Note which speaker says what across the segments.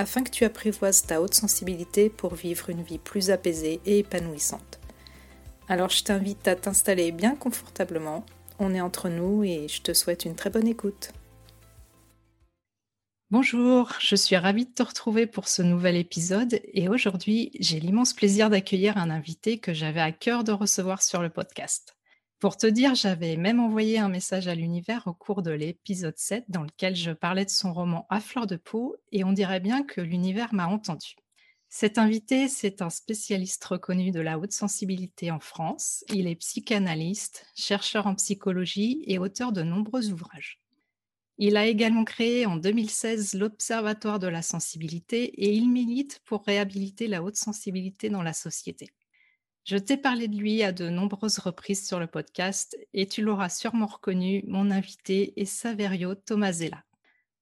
Speaker 1: afin que tu apprivoises ta haute sensibilité pour vivre une vie plus apaisée et épanouissante. Alors je t'invite à t'installer bien confortablement, on est entre nous et je te souhaite une très bonne écoute. Bonjour, je suis ravie de te retrouver pour ce nouvel épisode et aujourd'hui j'ai l'immense plaisir d'accueillir un invité que j'avais à cœur de recevoir sur le podcast. Pour te dire, j'avais même envoyé un message à l'univers au cours de l'épisode 7 dans lequel je parlais de son roman À fleur de peau et on dirait bien que l'univers m'a entendu. Cet invité, c'est un spécialiste reconnu de la haute sensibilité en France. Il est psychanalyste, chercheur en psychologie et auteur de nombreux ouvrages. Il a également créé en 2016 l'Observatoire de la sensibilité et il milite pour réhabiliter la haute sensibilité dans la société. Je t'ai parlé de lui à de nombreuses reprises sur le podcast et tu l'auras sûrement reconnu, mon invité est Saverio Tomasella.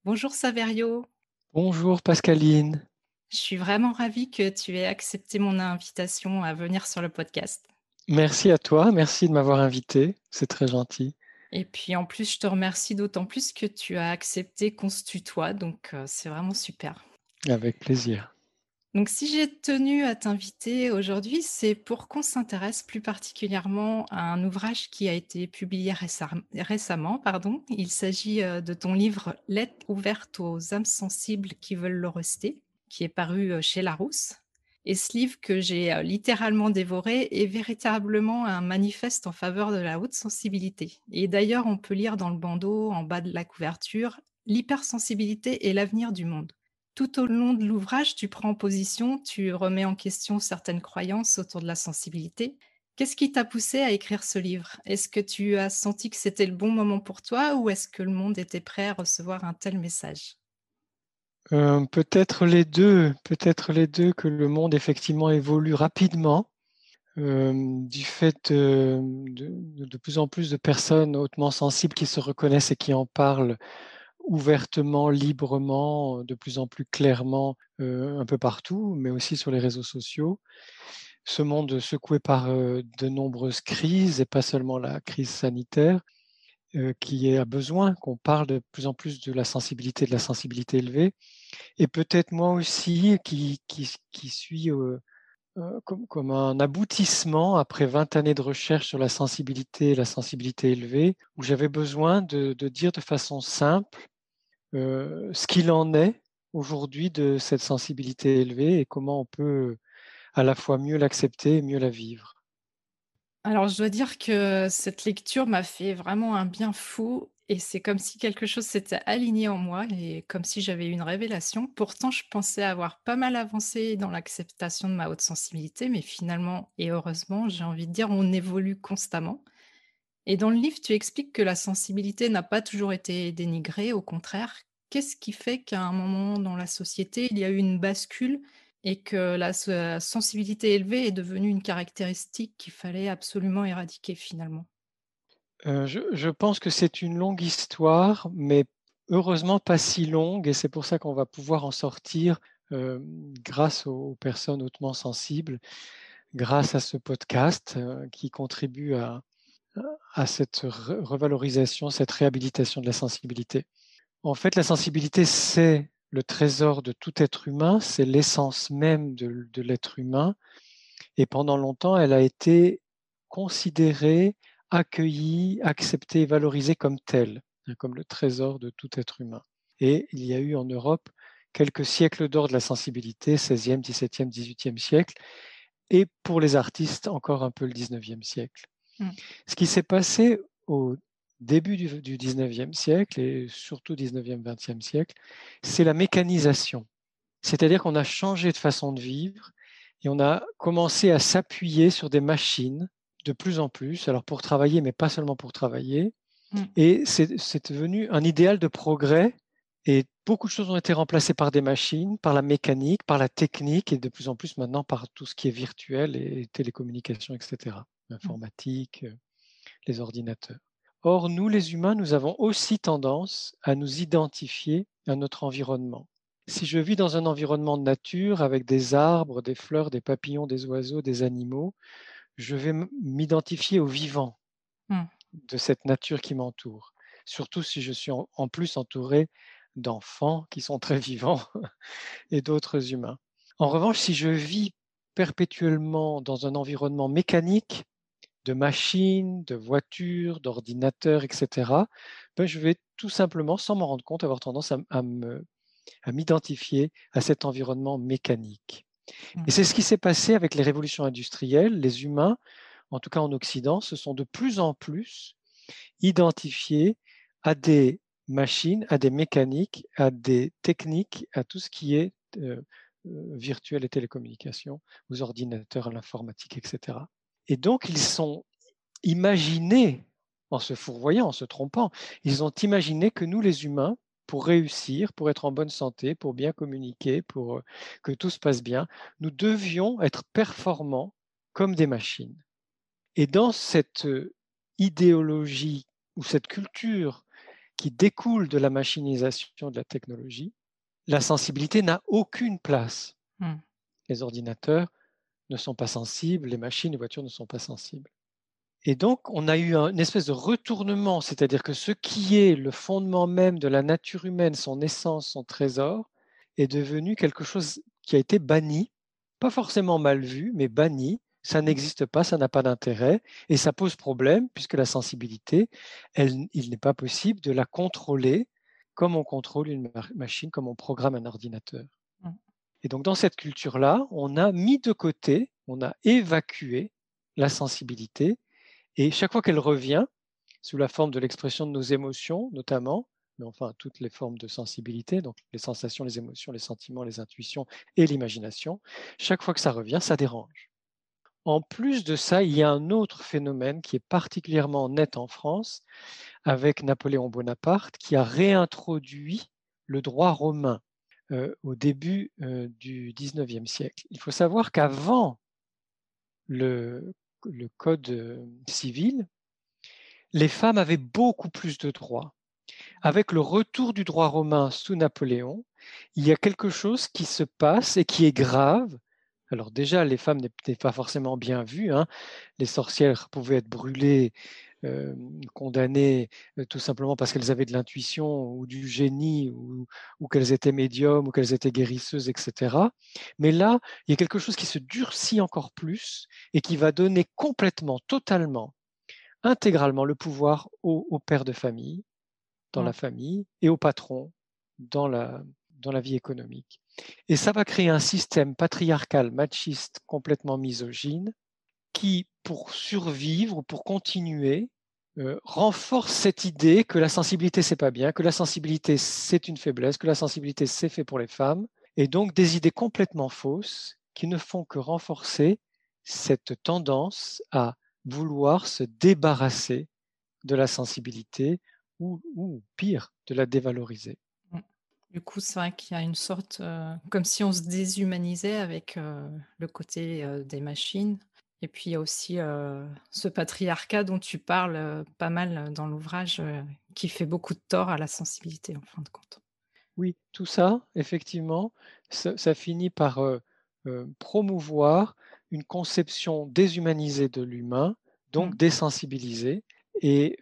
Speaker 1: Bonjour Saverio.
Speaker 2: Bonjour Pascaline.
Speaker 1: Je suis vraiment ravie que tu aies accepté mon invitation à venir sur le podcast.
Speaker 2: Merci à toi, merci de m'avoir invité, c'est très gentil.
Speaker 1: Et puis en plus, je te remercie d'autant plus que tu as accepté qu'on se tutoie, donc euh, c'est vraiment super.
Speaker 2: Avec plaisir.
Speaker 1: Donc, si j'ai tenu à t'inviter aujourd'hui, c'est pour qu'on s'intéresse plus particulièrement à un ouvrage qui a été publié récemment. Pardon. Il s'agit euh, de ton livre Lettre ouverte aux âmes sensibles qui veulent le rester, qui est paru euh, chez Larousse. Et ce livre que j'ai euh, littéralement dévoré est véritablement un manifeste en faveur de la haute sensibilité. Et d'ailleurs, on peut lire dans le bandeau, en bas de la couverture, L'hypersensibilité est l'avenir du monde tout au long de l'ouvrage, tu prends position, tu remets en question certaines croyances autour de la sensibilité. Qu'est-ce qui t'a poussé à écrire ce livre? Est-ce que tu as senti que c'était le bon moment pour toi ou est-ce que le monde était prêt à recevoir un tel message?
Speaker 2: Euh, Peut-être les deux, peut-être les deux que le monde effectivement évolue rapidement euh, du fait de, de, plus en plus de personnes hautement sensibles qui se reconnaissent et qui en parlent ouvertement, librement, de plus en plus clairement un peu partout, mais aussi sur les réseaux sociaux. Ce monde secoué par de nombreuses crises, et pas seulement la crise sanitaire, qui a besoin qu'on parle de plus en plus de la sensibilité, de la sensibilité élevée. Et peut-être moi aussi, qui, qui, qui suis comme, comme, un aboutissement après 20 années de recherche sur la sensibilité et la sensibilité élevée, où j'avais besoin de, de, dire de façon simple euh, ce qu'il en est aujourd'hui de cette sensibilité élevée et comment on peut à la fois mieux l'accepter et mieux la vivre.
Speaker 1: Alors, je dois dire que cette lecture m'a fait vraiment un bien fou et c'est comme si quelque chose s'était aligné en moi et comme si j'avais eu une révélation. Pourtant, je pensais avoir pas mal avancé dans l'acceptation de ma haute sensibilité, mais finalement, et heureusement, j'ai envie de dire, on évolue constamment. Et dans le livre, tu expliques que la sensibilité n'a pas toujours été dénigrée, au contraire. Qu'est-ce qui fait qu'à un moment dans la société, il y a eu une bascule et que la sensibilité élevée est devenue une caractéristique qu'il fallait absolument éradiquer finalement?
Speaker 2: Euh, je, pense que c'est une longue histoire, mais heureusement pas si longue, et c'est pour ça qu'on va pouvoir en sortir euh, grâce aux, personnes hautement sensibles, grâce à ce podcast euh, qui contribue à, à cette revalorisation, cette réhabilitation de la sensibilité. En fait, la sensibilité, c'est le trésor de tout être humain, c'est l'essence même de, l'être humain. Et pendant longtemps, elle a été considérée, accueillie, acceptée, valorisée comme telle, hein, comme le trésor de tout être humain. Et il y a eu en Europe quelques siècles d'or de la sensibilité, 16e, 17e, 18e siècle, et pour les artistes, encore un peu le 19e siècle. Mmh. Ce qui s'est passé au début du, 19e siècle et surtout 19e, 20e siècle, c'est la mécanisation. C'est-à-dire qu'on a changé de façon de vivre et on a commencé à s'appuyer sur des machines de plus en plus, alors pour travailler, mais pas seulement pour travailler. Mmh. Et c'est devenu un idéal de progrès Et beaucoup de choses ont été remplacées par des machines, par la mécanique, par la technique et de plus en plus maintenant par tout ce qui est virtuel et télécommunications, etc. L'informatique, euh, les ordinateurs. Or, nous, les humains, nous avons aussi tendance à nous identifier à notre environnement. Si je vis dans un environnement de nature avec des arbres, des fleurs, des papillons, des oiseaux, des animaux, je vais m'identifier au vivant mmh. de cette nature qui m'entoure. Surtout si je suis en plus entouré d'enfants qui sont très vivants et d'autres humains. En revanche, si je vis perpétuellement dans un environnement mécanique, de machines, de voitures, d'ordinateurs, etc., ben je vais tout simplement, sans m'en rendre compte, avoir tendance à, à m'identifier à, cet environnement mécanique. Et mmh. c'est ce qui s'est passé avec les révolutions industrielles. Les humains, en tout cas en Occident, se sont de plus en plus identifiés à des machines, à des mécaniques, à des techniques, à tout ce qui est euh, euh, virtuel et télécommunications, aux ordinateurs, à l'informatique, etc. Et donc, ils sont imaginés, en se fourvoyant, en se trompant, ils ont imaginé que nous, les humains, pour réussir, pour être en bonne santé, pour bien communiquer, pour euh, que tout se passe bien, nous devions être performants comme des machines. Et dans cette idéologie ou cette culture qui découle de la machinisation de la technologie, la sensibilité n'a aucune place. Hmm. Les ordinateurs ne sont pas sensibles, les machines, les voitures ne sont pas sensibles. Et donc, on a eu une espèce de retournement, c'est-à-dire que ce qui est le fondement même de la nature humaine, son essence, son trésor, est devenu quelque chose qui a été banni, pas forcément mal vu, mais banni, ça n'existe pas, ça n'a pas d'intérêt, et ça pose problème puisque la sensibilité, il n'est pas possible de la contrôler comme on contrôle une machine, comme on programme un ordinateur. Et donc dans cette culture-là, on a mis de côté, on a évacué la sensibilité, et chaque fois qu'elle revient, sous la forme de l'expression de nos émotions notamment, mais enfin toutes les formes de sensibilité, donc les sensations, les émotions, les sentiments, les intuitions et l'imagination, chaque fois que ça revient, ça dérange. En plus de ça, il y a un autre phénomène qui est particulièrement net en France avec Napoléon Bonaparte qui a réintroduit le droit romain euh, au début euh, du XIXe siècle. Il faut savoir qu'avant le, code euh, civil, les femmes avaient beaucoup plus de droits. Avec le retour du droit romain sous Napoléon, il y a quelque chose qui se passe et qui est grave, alors déjà, les femmes n'étaient pas forcément bien vues. Hein. Les sorcières pouvaient être brûlées, condamnées tout simplement parce qu'elles avaient de l'intuition ou du génie ou, qu'elles étaient médiums ou qu'elles étaient guérisseuses, etc. Mais là, il y a quelque chose qui se durcit encore plus et qui va donner complètement, totalement, intégralement le pouvoir au, père de famille, dans la famille, et au patron dans la, dans la vie économique. Et ça va créer un système patriarcal, machiste, complètement misogyne, qui, pour survivre, pour continuer, euh, renforce cette idée que la sensibilité, c'est pas bien, que la sensibilité, c'est une faiblesse, que la sensibilité, c'est fait pour les femmes, et donc des idées complètement fausses qui ne font que renforcer cette tendance à vouloir se débarrasser de la sensibilité ou, pire, de la dévaloriser.
Speaker 1: Du coup, c'est vrai qu'il y a une sorte, euh, comme si on se déshumanisait avec euh, le côté des machines. Et puis il y a aussi ce patriarcat dont tu parles pas mal dans l'ouvrage, qui fait beaucoup de tort à la sensibilité en fin de compte.
Speaker 2: Oui, tout ça, effectivement, ça, finit par promouvoir une conception déshumanisée de l'humain, donc mmh. désensibilisée. Et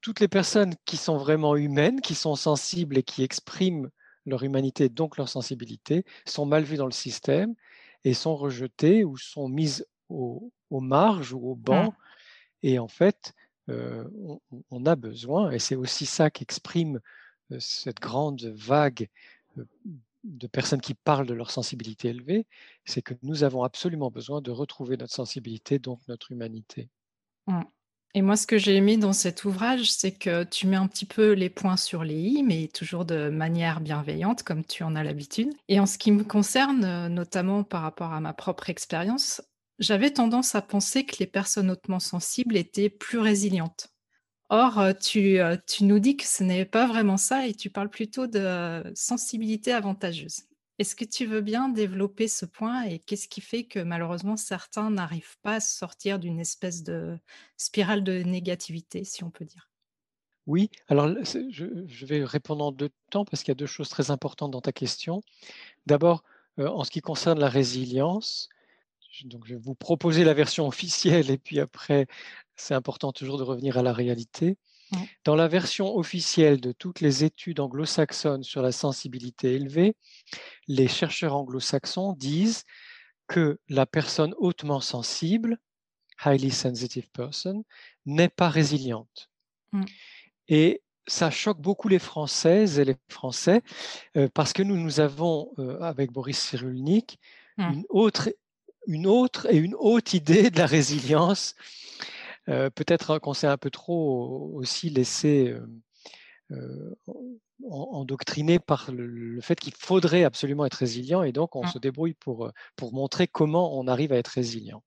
Speaker 2: toutes les personnes qui sont vraiment humaines, qui sont sensibles et qui expriment leur humanité, donc leur sensibilité, sont mal vues dans le système et sont rejetées ou sont mises aux marges ou au banc. Mmh. Et en fait, euh, on, a besoin, et c'est aussi ça qu'exprime euh, cette grande vague euh, de personnes qui parlent de leur sensibilité élevée, c'est que nous avons absolument besoin de retrouver notre sensibilité, donc notre humanité.
Speaker 1: Mmh. Et moi, ce que j'ai aimé dans cet ouvrage, c'est que tu mets un petit peu les points sur les i, mais toujours de manière bienveillante, comme tu en as l'habitude. Et en ce qui me concerne, notamment par rapport à ma propre expérience, j'avais tendance à penser que les personnes hautement sensibles étaient plus résilientes. Or, tu, tu nous dis que ce n'est pas vraiment ça et tu parles plutôt de sensibilité avantageuse. Est-ce que tu veux bien développer ce point et qu'est-ce qui fait que malheureusement certains n'arrivent pas à sortir d'une espèce de spirale de négativité, si on peut dire?
Speaker 2: Oui, alors je, vais répondre en deux temps parce qu'il y a deux choses très importantes dans ta question. D'abord, en ce qui concerne la résilience, donc je vais vous proposer la version officielle et puis après, c'est important toujours de revenir à la réalité. Dans la version officielle de toutes les études anglo-saxonnes sur la sensibilité élevée, les chercheurs anglo-saxons disent que la personne hautement sensible, highly sensitive person, n'est pas résiliente. Mmh. Et ça choque beaucoup les Françaises et les Français euh, parce que nous, nous avons, euh, avec Boris Cyrulnik, mmh. une autre une autre et une haute idée de la résilience. Euh, peut-être qu'on s'est un peu trop aussi laissé euh, euh, endoctriner par le, fait qu'il faudrait absolument être résilient et donc on mmh. se débrouille pour, pour montrer comment on arrive à être résilient.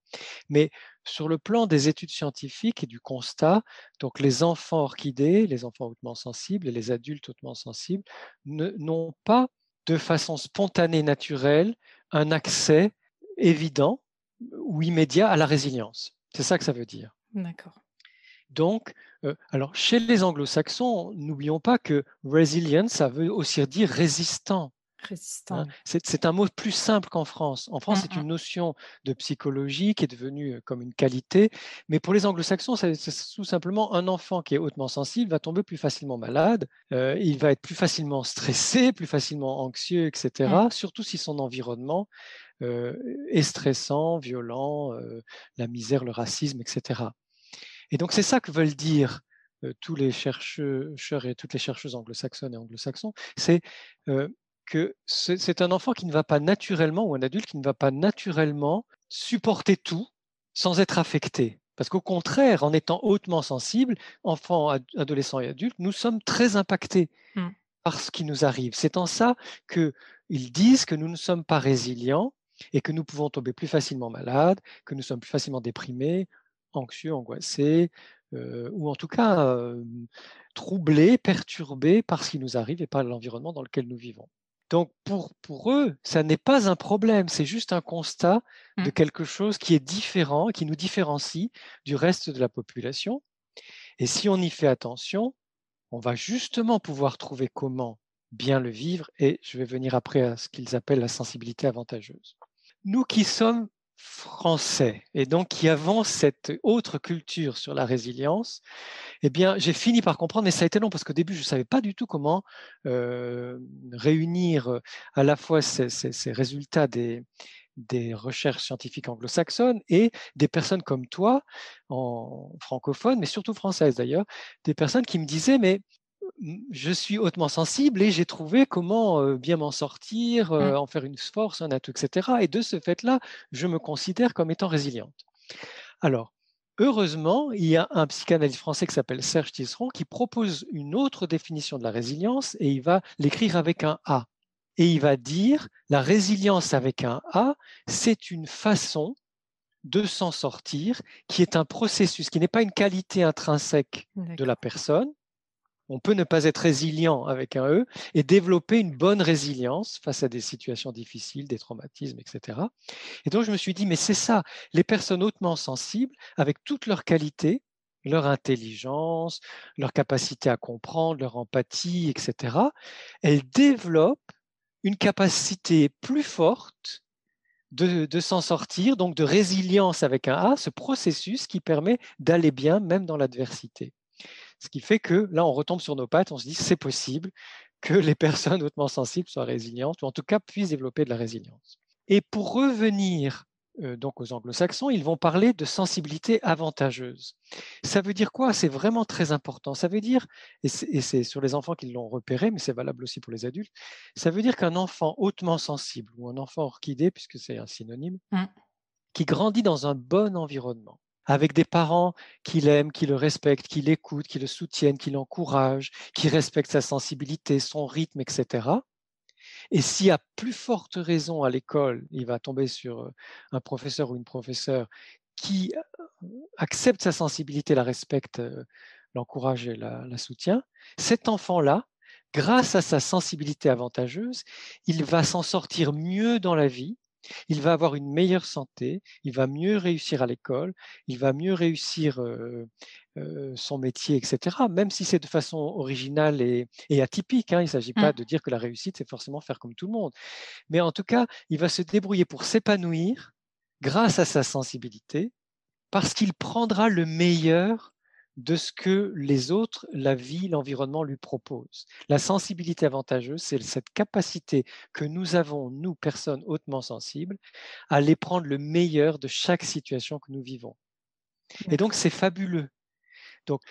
Speaker 2: Mais sur le plan des études scientifiques et du constat, donc les enfants orchidés, les enfants hautement sensibles et les adultes hautement sensibles n'ont pas de façon spontanée, naturelle, un accès évident ou immédiat à la résilience. C'est ça que ça veut dire.
Speaker 1: D'accord.
Speaker 2: Donc, euh, alors chez les anglo-saxons, n'oublions pas que resilience, ça veut aussi dire résistant.
Speaker 1: Résistant. Hein.
Speaker 2: C'est un mot plus simple qu'en France. En France, c'est une notion de psychologie qui est devenue euh, comme une qualité, mais pour les anglo-saxons, c'est tout simplement un enfant qui est hautement sensible va tomber plus facilement malade, euh, il va être plus facilement stressé, plus facilement anxieux, etc., mmh. surtout si son environnement est stressant, violent, la misère, le racisme, etc. Et donc c'est ça que veulent dire tous les chercheurs et toutes les chercheuses anglo-saxonnes et anglo-saxons, c'est que c'est un enfant qui ne va pas naturellement, ou un adulte qui ne va pas naturellement supporter tout sans être affecté. Parce qu'au contraire, en étant hautement sensible, enfants, adolescents et adultes, nous sommes très impactés mmh. par ce qui nous arrive. C'est en ça qu'ils disent que nous ne sommes pas résilients et que nous pouvons tomber plus facilement malades, que nous sommes plus facilement déprimés, anxieux, angoissés, euh, ou en tout cas euh, troublés, perturbés par ce qui nous arrive et par l'environnement dans lequel nous vivons. Donc pour, pour eux, ça n'est pas un problème, c'est juste un constat de mmh. quelque chose qui est différent, qui nous différencie du reste de la population. Et si on y fait attention, on va justement pouvoir trouver comment bien le vivre, et je vais venir après à ce qu'ils appellent la sensibilité avantageuse nous qui sommes français et donc qui avons cette autre culture sur la résilience, eh bien, j'ai fini par comprendre, mais ça a été long parce qu'au début, je ne savais pas du tout comment euh, réunir euh, à la fois ces, résultats des, recherches scientifiques anglo-saxonnes et des personnes comme toi, en francophone, mais surtout françaises d'ailleurs, des personnes qui me disaient, mais je suis hautement sensible et j'ai trouvé comment bien m'en sortir, mmh. en faire une force, un atout, etc. Et de ce fait-là, je me considère comme étant résiliente. Alors, heureusement, il y a un psychanalyste français qui s'appelle Serge Tisseron qui propose une autre définition de la résilience et il va l'écrire avec un A. Et il va dire, la résilience avec un A, c'est une façon de s'en sortir qui est un processus, qui n'est pas une qualité intrinsèque de la personne, on peut ne pas être résilient avec un E et développer une bonne résilience face à des situations difficiles, des traumatismes, etc. Et donc je me suis dit, mais c'est ça, les personnes hautement sensibles, avec toutes leurs qualités, leur intelligence, leur capacité à comprendre, leur empathie, etc., elles développent une capacité plus forte de, s'en sortir, donc de résilience avec un A, ce processus qui permet d'aller bien même dans l'adversité. Ce qui fait que là, on retombe sur nos pattes, on se dit c'est possible que les personnes hautement sensibles soient résilientes, ou en tout cas puissent développer de la résilience. Et pour revenir euh, donc aux anglo-saxons, ils vont parler de sensibilité avantageuse. Ça veut dire quoi? C'est vraiment très important. Ça veut dire, et c'est sur les enfants qu'ils l'ont repéré, mais c'est valable aussi pour les adultes, ça veut dire qu'un enfant hautement sensible, ou un enfant orchidée, puisque c'est un synonyme, mmh. qui grandit dans un bon environnement, avec des parents qui l'aiment, qui le respectent, qui l'écoutent, qui le soutiennent, qui l'encouragent, qui respectent sa sensibilité, son rythme, etc. Et si à plus forte raison à l'école, il va tomber sur euh, un professeur ou une professeure qui euh, accepte sa sensibilité, la respecte euh, l'encourage et la, la soutient, cet enfant-là, grâce à sa sensibilité avantageuse, il va s'en sortir mieux dans la vie, il va avoir une meilleure santé, il va mieux réussir à l'école, il va mieux réussir son métier, etc. Même si c'est de façon originale et, atypique. Hein, il ne s'agit pas mmh. de dire que la réussite, c'est forcément faire comme tout le monde. Mais en tout cas, il va se débrouiller pour s'épanouir grâce à sa sensibilité, parce qu'il prendra le meilleur de ce que les autres, la vie, l'environnement lui proposent. La sensibilité avantageuse, c'est cette capacité que nous avons, nous, personnes hautement sensibles, à aller prendre le meilleur de chaque situation que nous vivons. Et donc, c'est fabuleux. Donc,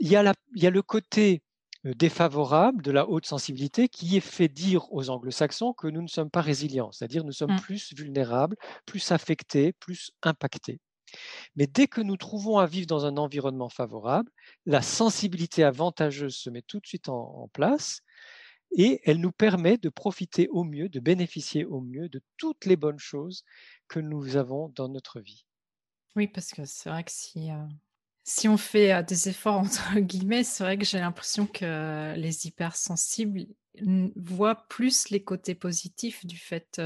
Speaker 2: il y, a il y a le côté euh, défavorable de la haute sensibilité qui est fait dire aux anglo-saxons que nous ne sommes pas résilients, c'est-à-dire nous sommes mmh. plus vulnérables, plus affectés, plus impactés. Mais dès que nous trouvons à vivre dans un environnement favorable, la sensibilité avantageuse se met tout de suite en, place et elle nous permet de profiter au mieux, de bénéficier au mieux de toutes les bonnes choses que nous avons dans notre vie.
Speaker 1: Oui, parce que c'est vrai que si, euh, si on fait des efforts, entre guillemets, c'est vrai que j'ai l'impression que les hypersensibles voient plus les côtés positifs du fait.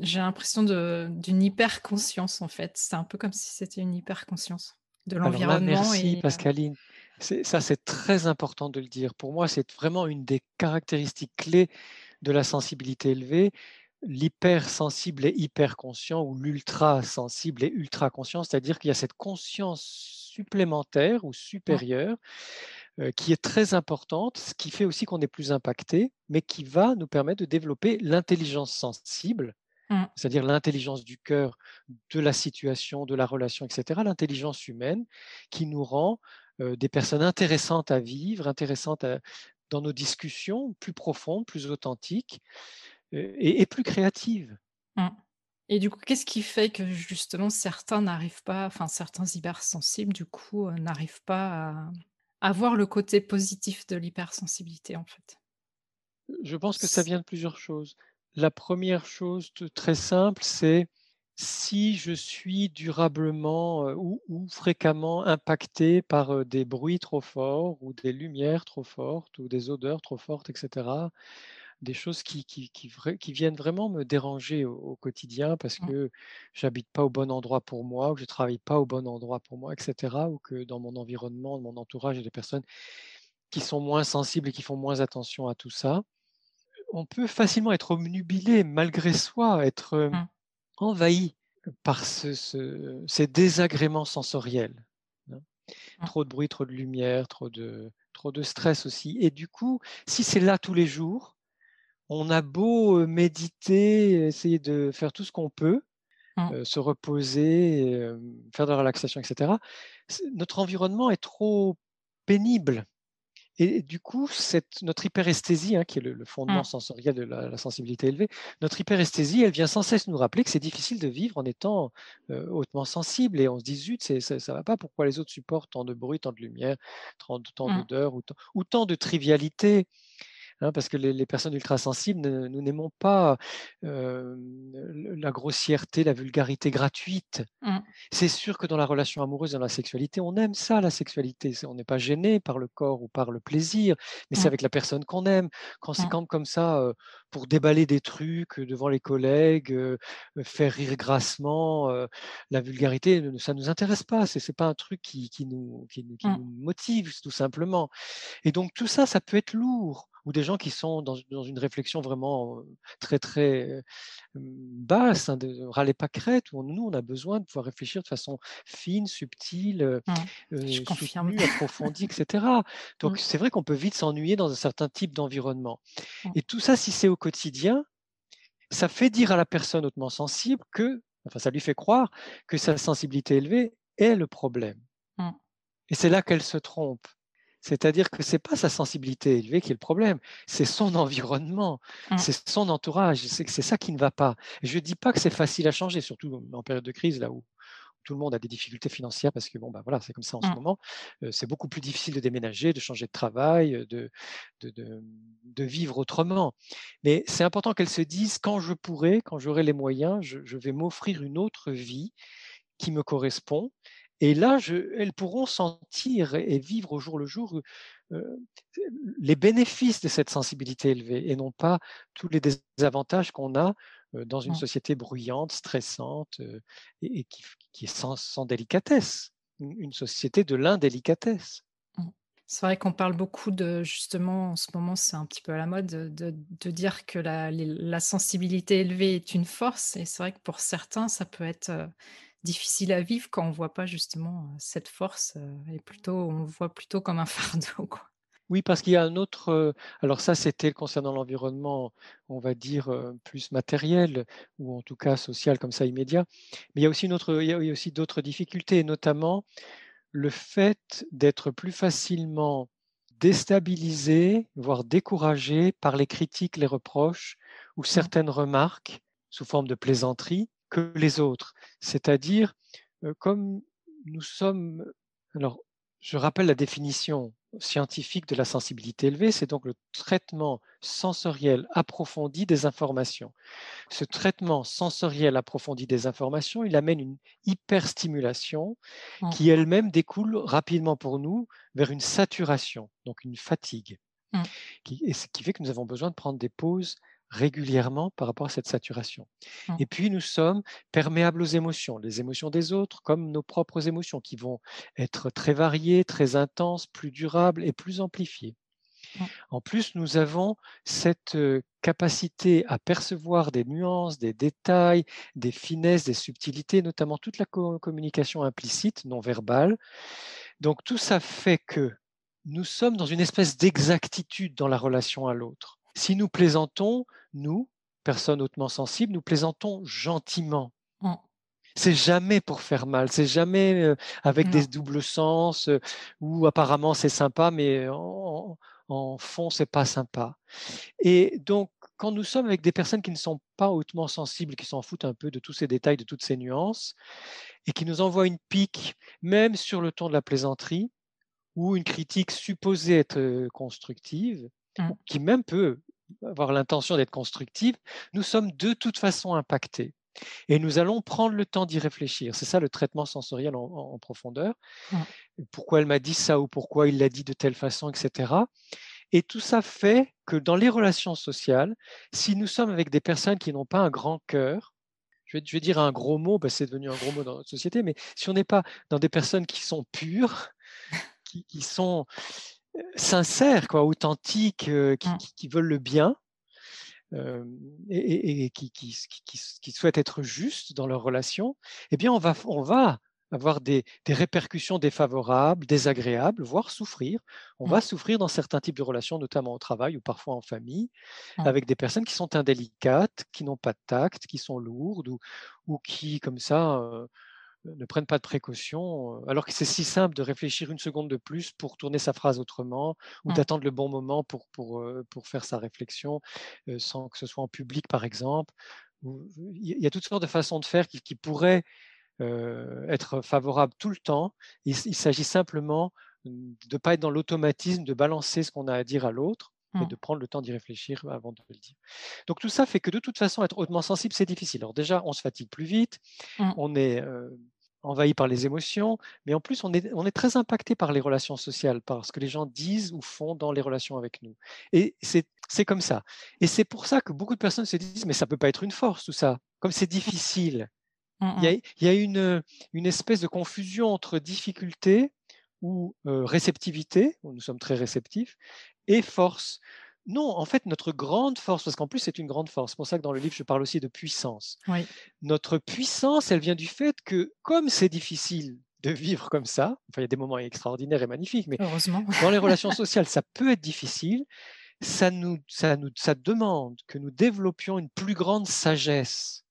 Speaker 1: j'ai l'impression d'une hyper-conscience, en fait. C'est un peu comme si c'était une hyper-conscience de l'environnement.
Speaker 2: Merci, Pascaline. Ça, c'est très important de le dire. Pour moi, c'est vraiment une des caractéristiques clés de la sensibilité élevée l'hypersensible et hyper-conscient ou l'ultra-sensible et ultra-conscient, c'est-à-dire qu'il y a cette conscience supplémentaire ou supérieure qui est très importante, ce qui fait aussi qu'on est plus impacté, mais qui va nous permettre de développer l'intelligence sensible, mmh. c'est-à-dire l'intelligence du cœur, de la situation, de la relation, etc., l'intelligence humaine, qui nous rend des personnes intéressantes à vivre, intéressantes dans nos discussions, plus profondes, plus authentiques et, plus créatives.
Speaker 1: Mmh. Et du coup, qu'est-ce qui fait que justement certains n'arrivent pas, enfin certains hypersensibles, du coup, euh, n'arrivent pas à, voir le côté positif de l'hypersensibilité en fait
Speaker 2: Je pense que ça vient de plusieurs choses. La première chose très simple, c'est si je suis durablement euh, ou, fréquemment impacté par euh, des bruits trop forts ou des lumières trop fortes ou des odeurs trop fortes, etc des choses qui, qui, qui, viennent vraiment me déranger au, quotidien parce mmh. que j'habite pas au bon endroit pour moi, ou que je travaille pas au bon endroit pour moi, etc. Ou que dans mon environnement, dans mon entourage, il y a des personnes qui sont moins sensibles et qui font moins attention à tout ça. On peut facilement être omnubilé malgré soi, être mmh. envahi par ces désagréments sensoriels. Hein. Mmh. Trop de bruit, trop de lumière, trop de, trop de stress aussi. Et du coup, si c'est là tous les jours, on a beau méditer, essayer de faire tout ce qu'on peut, mmh. se reposer, faire de la relaxation, etc. Notre environnement est trop pénible. Et du coup, cette, notre hyperesthésie, hein, qui est le, fondement mmh. sensoriel de la, sensibilité élevée, notre hyperesthésie, elle vient sans cesse nous rappeler que c'est difficile de vivre en étant hautement sensible. Et on se dit, zut, ça ne va pas, pourquoi les autres supportent tant de bruit, tant de lumière, tant, tant mmh. d'odeur ou, ou, tant de trivialité? Hein, parce que les, personnes ultra-sensibles, nous n'aimons pas la grossièreté, la vulgarité gratuite. Mmh. C'est sûr que dans la relation amoureuse, dans la sexualité, on aime ça, la sexualité. On n'est pas gêné par le corps ou par le plaisir, mais c'est mmh. avec la personne qu'on aime. Quand c'est mmh. comme ça, pour déballer des trucs devant les collègues, faire rire grassement, la vulgarité, ça ne nous intéresse pas. Ce n'est pas un truc qui, nous, qui nous motive, tout simplement. Et donc tout ça, ça peut être lourd ou des gens qui sont dans, une réflexion vraiment très très basse, hein, de râler pas crête, où nous on a besoin de pouvoir réfléchir de façon fine, subtile, mmh, approfondie, etc. Donc mmh. c'est vrai qu'on peut vite s'ennuyer dans un certain type d'environnement. Mmh. Et tout ça, si c'est au quotidien, ça fait dire à la personne hautement sensible que, enfin ça lui fait croire que sa sensibilité élevée est le problème. Et c'est là qu'elle se trompe. C'est-à-dire que ce n'est pas sa sensibilité élevée qui est le problème, c'est son environnement, mmh. c'est son entourage, c'est ça qui ne va pas. je ne dis pas que c'est facile à changer, surtout en période de crise, là où tout le monde a des difficultés financières parce que bon, bah voilà, c'est comme ça en ce mmh. moment. c'est beaucoup plus difficile de déménager, de changer de travail, de, de, vivre autrement. Mais c'est important qu'elle se dise quand je pourrai, quand j'aurai les moyens, je vais m'offrir une autre vie qui me correspond Et là, elles pourront sentir et vivre au jour le jour euh, les bénéfices de cette sensibilité élevée et non pas tous les désavantages qu'on a euh, dans une mmh. société bruyante, stressante euh, et, qui, est sans, délicatesse, une société de l'indélicatesse.
Speaker 1: Mmh. C'est vrai qu'on parle beaucoup de, justement, en ce moment, c'est un petit peu à la mode, de, dire que la, la, sensibilité élevée est une force. Et c'est vrai que pour certains, ça peut être difficile à vivre quand on voit pas justement cette force et plutôt on voit plutôt comme un fardeau. Quoi.
Speaker 2: Oui, parce qu'il y a un autre. alors ça, c'était concernant l'environnement, on va dire plus matériel ou en tout cas social comme ça immédiat. Mais il y a aussi une autre, il y a aussi d'autres difficultés, notamment le fait d'être plus facilement déstabilisé, voire découragé par les critiques, les reproches ou mmh. certaines remarques sous forme de plaisanterie que les autres. C'est-à-dire, comme nous sommes... Alors, je rappelle la définition scientifique de la sensibilité élevée, c'est donc le traitement sensoriel approfondi des informations. Ce traitement sensoriel approfondi des informations, il amène une hyperstimulation mmh. qui elle-même découle rapidement pour nous vers une saturation, donc une fatigue. Mmh. Qui, et ce qui fait que nous avons besoin de prendre des pauses régulièrement par rapport à cette saturation. Mmh. Et puis, nous sommes perméables aux émotions, les émotions des autres comme nos propres émotions qui vont être très variées, très intenses, plus durables et plus amplifiées. Mmh. En plus, nous avons cette capacité à percevoir des nuances, des détails, des finesses, des subtilités, notamment toute la communication implicite, non verbale. Donc tout ça fait que nous sommes dans une espèce d'exactitude dans la relation à l'autre. Si nous plaisantons, nous, personnes hautement sensibles, nous plaisantons gentiment. Mmh. C'est jamais pour faire mal, c'est jamais avec des doubles sens ou apparemment c'est sympa, mais en, en fond c'est pas sympa. Et donc quand nous sommes avec des personnes qui ne sont pas hautement sensibles, qui s'en foutent un peu de tous ces détails, de toutes ces nuances, et qui nous envoient une pique, même sur le ton de la plaisanterie, ou une critique supposée être constructive, mmh. qui même peut avoir l'intention d'être constructive, nous sommes de toute façon impactés. Et nous allons prendre le temps d'y réfléchir. C'est ça le traitement sensoriel en, profondeur. Pourquoi elle m'a dit ça ou pourquoi il l'a dit de telle façon, etc. Et tout ça fait que dans les relations sociales, si nous sommes avec des personnes qui n'ont pas un grand cœur, je vais, dire un gros mot, que c'est devenu un gros mot dans notre société, mais si on n'est pas dans des personnes qui sont pures, qui sont sincères, quoi, authentiques, mmh. qui, veulent le bien et, qui, qui, souhaitent être justes dans leurs relations, eh bien, on va, on va avoir des, répercussions défavorables, désagréables, voire souffrir. On va mmh. souffrir dans certains types de relations, notamment au travail ou parfois en famille, mmh. avec des personnes qui sont indélicates, qui n'ont pas de tact, qui sont lourdes ou, ou qui, comme ça, ne prennent pas de précautions, alors que c'est si simple de réfléchir une seconde de plus pour tourner sa phrase autrement, ou mmh. d'attendre le bon moment pour, pour, pour faire sa réflexion, sans que ce soit en public, par exemple. Il y a toutes sortes de façons de faire qui, qui pourraient être favorables tout le temps. Il, il s'agit simplement de ne pas être dans l'automatisme, de balancer ce qu'on a à dire à l'autre, et mmh. de prendre le temps d'y réfléchir avant de le dire. Donc tout ça fait que de toute façon, être hautement sensible, c'est difficile. Alors déjà, on se fatigue plus vite, mmh. on est envahi par les émotions, mais en plus, on est, on est très impacté par les relations sociales, par ce que les gens disent ou font dans les relations avec nous. Et c'est comme ça. Et c'est pour ça que beaucoup de personnes se disent, mais ça ne peut pas être une force, tout ça. Comme c'est difficile. Mmh, il y a, il y a une, une, espèce de confusion entre difficulté ou réceptivité, où nous sommes très réceptifs, et force. Non, en fait, notre grande force, parce qu'en plus c'est une grande force, c'est pour ça que dans le livre je parle aussi de puissance. Notre puissance, elle vient du fait que comme c'est difficile de vivre comme ça, enfin il y a des moments extraordinaires et magnifiques, mais dans les relations sociales ça peut être difficile, ça nous, ça nous ça demande que nous développions une plus grande sagesse,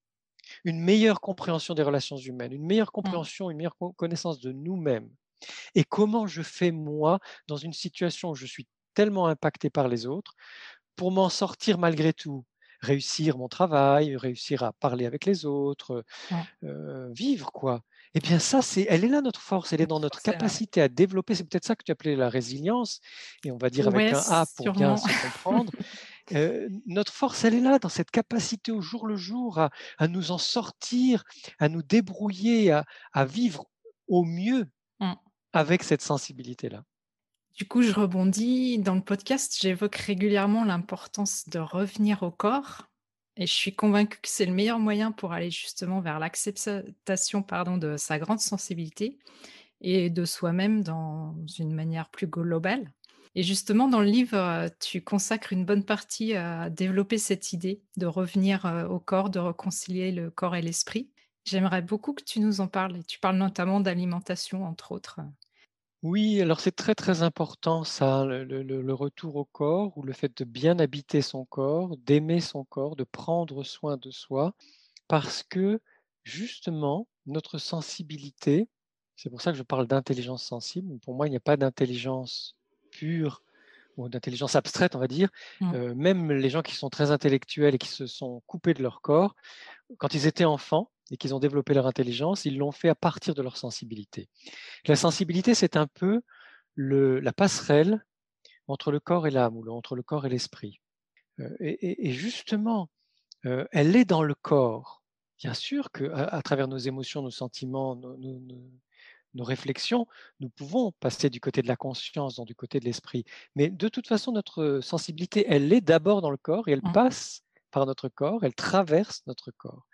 Speaker 2: une meilleure compréhension des relations humaines, une meilleure mmh. compréhension, une meilleure connaissance de nous-mêmes. Et comment je fais moi dans une situation où je suis tellement impacté par les autres pour m'en sortir malgré tout réussir mon travail, réussir à parler avec les autres, euh, vivre quoi. Eh bien ça, c'est, elle est là notre force, elle est dans notre capacité à développer. C'est peut-être ça que tu appelais la résilience, et on va dire avec un A pour bien se comprendre. Euh, notre force, elle est là dans cette capacité au jour le jour à, nous en sortir, à nous débrouiller, à, vivre au mieux mmh. avec cette sensibilité-là.
Speaker 1: Du coup, je rebondis. Dans le podcast, j'évoque régulièrement l'importance de revenir au corps. Et je suis convaincue que c'est le meilleur moyen pour aller justement vers l'acceptation de sa grande sensibilité et de soi-même dans une manière plus globale. Et justement, dans le livre, tu consacres une bonne partie à développer cette idée de revenir euh, au corps, de réconcilier le corps et l'esprit. J'aimerais beaucoup que tu nous en parles. Tu parles notamment d'alimentation, entre autres.
Speaker 2: Oui, alors c'est très très important ça, le, retour au corps ou le fait de bien habiter son corps, d'aimer son corps, de prendre soin de soi, parce que justement, notre sensibilité, c'est pour ça que je parle d'intelligence sensible, pour moi il n'y a pas d'intelligence pure ou d'intelligence abstraite, on va dire, mmh. euh, même les gens qui sont très intellectuels et qui se sont coupés de leur corps, quand ils étaient enfants et qu'ils ont développé leur intelligence, ils l'ont fait à partir de leur sensibilité. La sensibilité, c'est un peu le, la passerelle entre le corps et l'âme, ou entre le corps et l'esprit. Euh, et, justement, euh, elle est dans le corps. Bien sûr qu'à à travers nos émotions, nos sentiments, nos, nos réflexions, nous pouvons passer du côté de la conscience, donc du côté de l'esprit. Mais de toute façon, notre sensibilité, elle est d'abord dans le corps et elle mmh. passe par notre corps, elle traverse notre corps.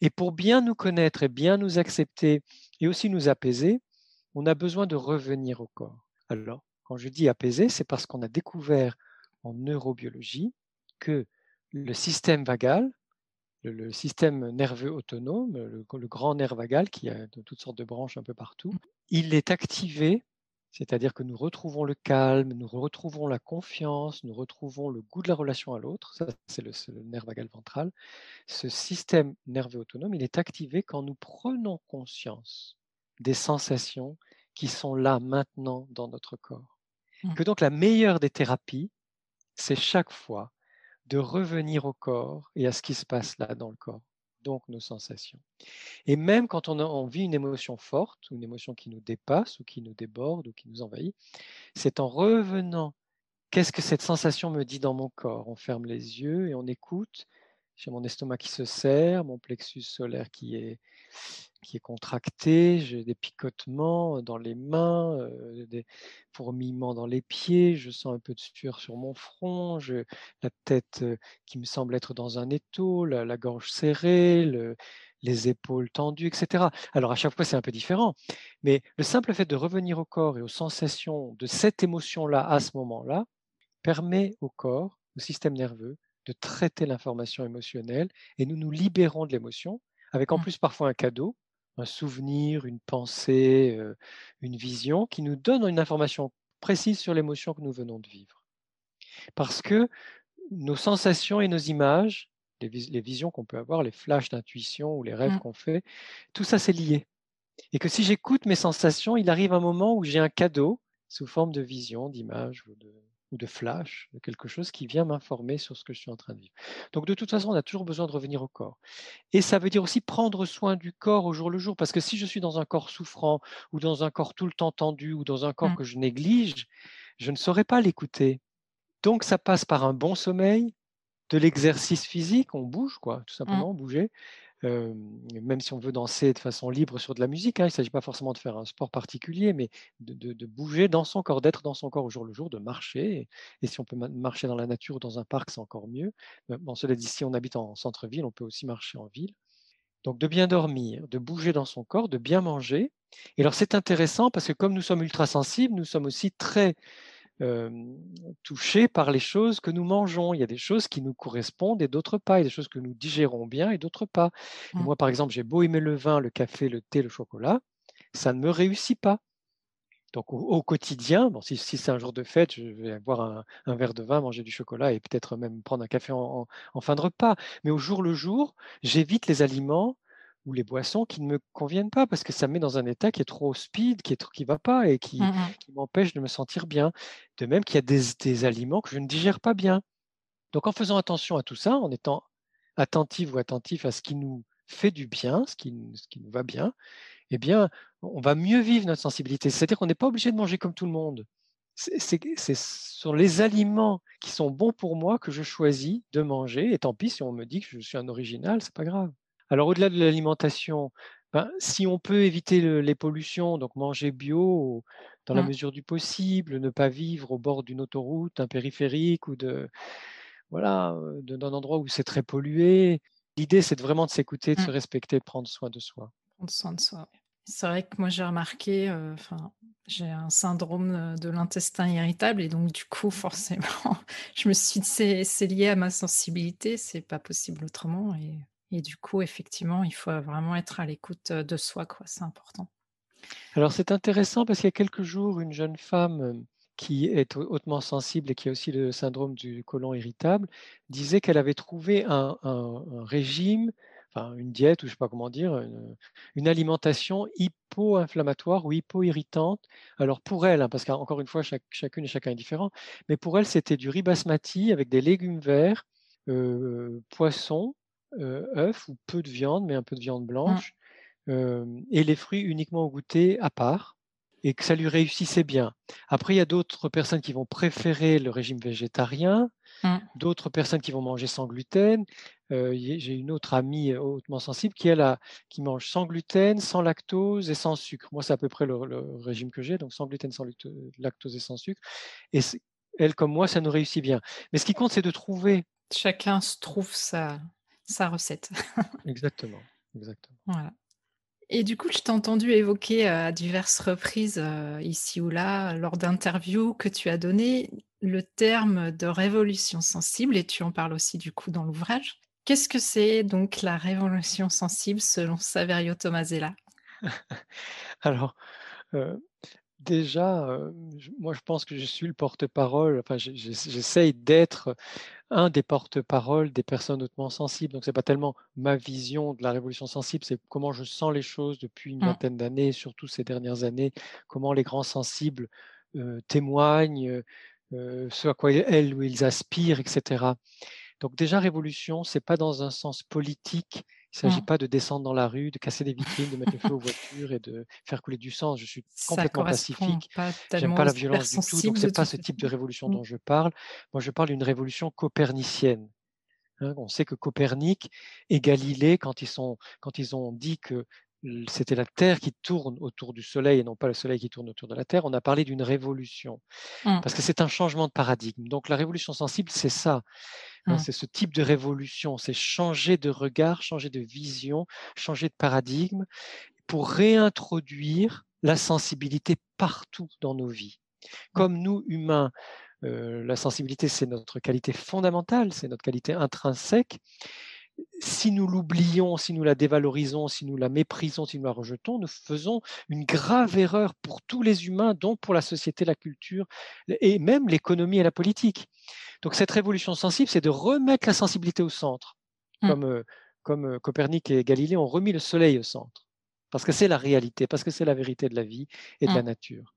Speaker 2: Et pour bien nous connaître et bien nous accepter et aussi nous apaiser, on a besoin de revenir au corps. Alors, quand je dis apaiser, c'est parce qu'on a découvert en neurobiologie que le système vagal, le, système nerveux autonome, le, grand nerf vagal qui a toutes sortes de branches un peu partout, il est activé, c'est-à-dire que nous retrouvons le calme, nous retrouvons la confiance, nous retrouvons le goût de la relation à l'autre, ça c'est le, le, nerf vagal ventral. Ce système nerveux autonome, il est activé quand nous prenons conscience des sensations qui sont là maintenant dans notre corps. Mmh. Que donc la meilleure des thérapies, c'est chaque fois de revenir au corps et à ce qui se passe là dans le corps, donc nos sensations. Et même quand on, vit une émotion forte, ou une émotion qui nous dépasse, ou qui nous déborde, ou qui nous envahit, c'est en revenant, qu'est-ce que cette sensation me dit dans mon corps? On ferme les yeux et on écoute, j'ai mon estomac qui se serre, mon plexus solaire qui est, qui est contracté, j'ai des picotements dans les mains, euh, des fourmillements dans les pieds, je sens un peu de sueur sur mon front, je, la tête euh, qui me semble être dans un étau, la, gorge serrée, les épaules tendues, etc. Alors à chaque fois c'est un peu différent, mais le simple fait de revenir au corps et aux sensations de cette émotion-là à ce moment-là permet au corps, au système nerveux, de traiter l'information émotionnelle et nous nous libérons de l'émotion, avec en mmh. plus parfois un cadeau, un souvenir, une pensée, une vision qui nous donne une information précise sur l'émotion que nous venons de vivre. Parce que nos sensations et nos images, les, visions qu'on peut avoir, les flashs d'intuition ou les rêves mmh. qu'on fait, tout ça c'est lié. Et que si j'écoute mes sensations, il arrive un moment où j'ai un cadeau sous forme de vision, d'image ou de, ou de flash, de quelque chose qui vient m'informer sur ce que je suis en train de vivre. Donc de toute façon, on a toujours besoin de revenir au corps. Et ça veut dire aussi prendre soin du corps au jour le jour, parce que si je suis dans un corps souffrant, ou dans un corps tout le temps tendu, ou dans un corps mmh. que je néglige, je ne saurais pas l'écouter. Donc ça passe par un bon sommeil, de l'exercice physique, on bouge, quoi, tout mmh. simplement, même si on veut danser de façon libre sur de la musique, hein, il ne s'agit pas forcément de faire un sport particulier, mais de, bouger dans son corps, d'être dans son corps au jour le jour, de marcher. Et, si on peut marcher dans la nature ou dans un parc, c'est encore mieux. Bon, cela dit, si on habite en centre-ville, on peut aussi marcher en ville. Donc de bien dormir, de bouger dans son corps, de bien manger. Et alors c'est intéressant parce que comme nous sommes ultra sensibles, nous sommes aussi très touchés par les choses que nous mangeons. Il y a des choses qui nous correspondent et d'autres pas. Il y a des choses que nous digérons bien et d'autres pas. Mmh. moi, par exemple, j'ai beau aimer le vin, le café, le thé, le chocolat, ça ne me réussit pas. Donc au, quotidien, bon, si, c'est un jour de fête, je vais boire un, verre de vin, manger du chocolat et peut-être même prendre un café en, fin de repas. Mais au jour le jour, j'évite les aliments ou les boissons qui ne me conviennent pas parce que ça me met dans un état qui est trop speed, qui est qui va pas et qui, mmh m'empêche de me sentir bien. De même qu'il y a des, aliments que je ne digère pas bien. Donc en faisant attention à tout ça, en étant attentif ou attentif à ce qui nous fait du bien, ce qui, ce qui nous va bien, eh bien, on va mieux vivre notre sensibilité. C'est-à-dire qu'on n'est pas obligé de manger comme tout le monde. C'est sur les aliments qui sont bons pour moi que je choisis de manger. Et tant pis si on me dit que je suis un original, c'est pas grave. Alors au-delà de l'alimentation, ben, si on peut éviter les pollutions, donc manger bio dans la
Speaker 1: Mmh.
Speaker 2: mesure du possible, ne pas vivre au bord d'une autoroute, un périphérique ou de voilà, d'un endroit où c'est très pollué. L'idée, c'est vraiment de s'écouter, de se
Speaker 1: Mmh.
Speaker 2: respecter, de prendre soin de soi.
Speaker 1: Prendre soin de soi. C'est vrai que moi j'ai remarqué, enfin, j'ai un syndrome, de l'intestin irritable et donc du coup forcément, je me suis dit: «C'est c'est lié à ma sensibilité, c'est pas possible autrement» et et du coup effectivement, il faut vraiment être à l'écoute, de soi c'est important.
Speaker 2: Alors c'est intéressant parce qu'il y a quelques jours, une jeune femme, qui est hautement sensible et qui a aussi le syndrome du côlon irritable, disait qu'elle avait trouvé un régime, enfin une diète ou je ne sais pas comment dire, une, alimentation hypo-inflammatoire ou hypo-irritante. Alors pour elle, hein, parce qu'encore une fois, chacune et chacun est différent, mais pour elle, c'était du riz basmati avec des légumes verts, heu, poisson, heu, œufs ou peu de viande, mais un peu de viande
Speaker 1: Mmh.
Speaker 2: blanche, hem et les fruits uniquement au goûter à part et que ça lui réussissait bien. Après, il y a d'autres personnes qui vont préférer le régime végétarien,
Speaker 1: Mmh.
Speaker 2: d'autres personnes qui vont manger sans gluten. Heu, y j'ai une autre amie hautement sensible qui elle a qui mange sans gluten, sans lactose et sans sucre. Moi, c'est à peu près le le régime que j'ai, donc sans gluten, sans lactose et sans sucre et elle comme moi, ça nous réussit bien. Mais ce qui compte, c'est de trouver
Speaker 1: Chacun se trouve sa sa recette.
Speaker 2: exactement, exactement.
Speaker 1: Voilà. Et du coup, je t'ai entendu évoquer, heu, à diverses reprises, heu, ici ou là, lors d'interviews que tu as données, le terme de révolution sensible et tu en parles aussi du coup dans l'ouvrage. Qu'est-ce que c'est donc la révolution sensible selon Saverio Tomasella?
Speaker 2: Alors, heu Déjà, je moi je pense que je suis le porte-parole, enfin j'e j'ess j'essaye d'être un des porte-parole des personnes hautement sensibles. Donc c'est pas tellement ma vision de la révolution sensible, c'est comment je sens les choses depuis une
Speaker 1: Mmh,
Speaker 2: vingtaine d'années, surtout ces dernières années, comment les grands sensibles, heu, témoignent, heu, ce à quoi elles ou ils aspirent et cetera. Donc déjà révolution, c'est pas dans un sens politique. Il s'agit
Speaker 1: mmh.
Speaker 2: pas de descendre dans la rue, de casser des vitrines, de mettre le feu aux voitures et de faire couler du sang. Je suis complètement pacifique, j'aime
Speaker 1: tellement
Speaker 2: pas la violence du tout, donc c'est
Speaker 1: de
Speaker 2: pas ce type de révolution
Speaker 1: Mmh,
Speaker 2: dont je parle. Moi, je parle d'une révolution copernicienne. Hein, on sait que Copernic et Galilée, quand ils sont quand ils ont dit que c'était la Terre qui tourne autour du Soleil et non pas le Soleil qui tourne autour de la Terre, on a parlé d'une révolution.
Speaker 1: mmh,
Speaker 2: Parce que c'est un changement de paradigme. Donc la révolution sensible, c'est ça. Hein,
Speaker 1: mmh,
Speaker 2: c'est ce type de révolution, c'est changer de regard, changer de vision, changer de paradigme pour réintroduire la sensibilité partout dans nos vies.
Speaker 1: mmh,
Speaker 2: Comme nous, humains, euh, la sensibilité, c'est notre qualité fondamentale, c'est notre qualité intrinsèque. Si nous l'oublions, si nous la dévalorisons, si nous la méprisons, si nous la rejetons, nous faisons une grave erreur pour tous les humains, donc pour la société, la culture et même l'économie et la politique. Donc cette révolution sensible, c'est de remettre la sensibilité au centre,
Speaker 1: mmh,
Speaker 2: comme, euh, comme euh, Copernic et Galilée ont remis le soleil au centre, parce que c'est la réalité, parce que c'est la vérité de la vie et de la
Speaker 1: mmh.
Speaker 2: nature.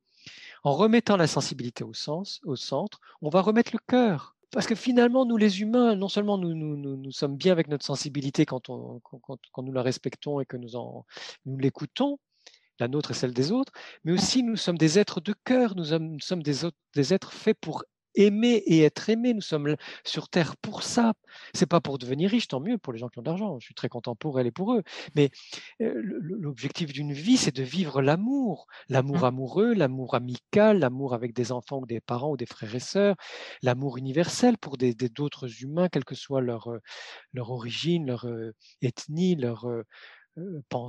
Speaker 2: En remettant la sensibilité au, sens, au centre, on va remettre le cœur. Parce que finalement, nous les humains, non seulement nous, sommes bien avec notre sensibilité quand, nous la respectons et que nous, l'écoutons, la nôtre et celle des autres, mais aussi nous sommes des êtres de cœur, nous sommes, des, des êtres faits pour aimer et être aimés. Nous sommes sur Terre pour ça. C'est pas pour devenir riche, tant mieux pour les gens qui ont de l'argent. Je suis très content pour elles et pour eux. Mais l'objectif d'une vie, c'est de vivre l'amour, l'amour
Speaker 1: Mmh.
Speaker 2: amoureux, l'amour amical, l'amour avec des enfants ou des parents ou des frères et sœurs, l'amour universel pour des d'autres humains, quelle que soit leur, leur origine, leur ethnie, leur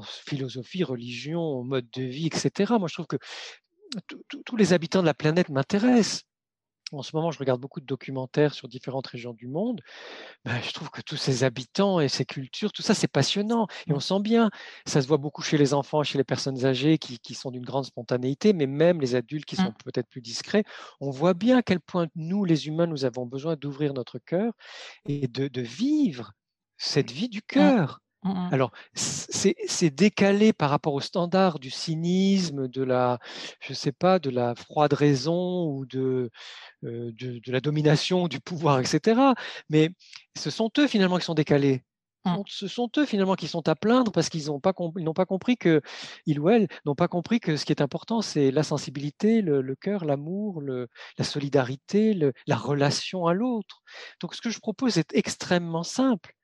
Speaker 2: philosophie, religion, mode de vie, etc. Moi, je trouve que tous les habitants de la planète m'intéressent. En ce moment, je regarde beaucoup de documentaires sur différentes régions du monde. Ben, je trouve que tous ces habitants et ces cultures, tout ça, c'est passionnant. Et on
Speaker 1: Mmh.
Speaker 2: sent bien, ça se voit beaucoup chez les enfants, chez les personnes âgées qui, qui sont d'une grande spontanéité, mais même les adultes qui sont
Speaker 1: Mmh.
Speaker 2: peut-être plus discrets. On voit bien à quel point nous, les humains, nous avons besoin d'ouvrir notre cœur et de, de vivre cette vie du
Speaker 1: Mmh.
Speaker 2: cœur.
Speaker 1: Mmh mh.
Speaker 2: Alors, c'est décalé par rapport au standard du cynisme, de la, je sais pas, de la froide raison ou de, de la domination, du pouvoir et cetera. Mais ce sont eux finalement qui sont décalés. Ce
Speaker 1: Mmh.
Speaker 2: sont ce sont eux finalement qui sont à plaindre parce qu'ils n'ont pas ils compris que ils ou elles n'ont pas compris que ce qui est important, c'est la sensibilité, le le cœur, l'amour, la solidarité, le la relation à l'autre. Donc ce que je propose est extrêmement simple,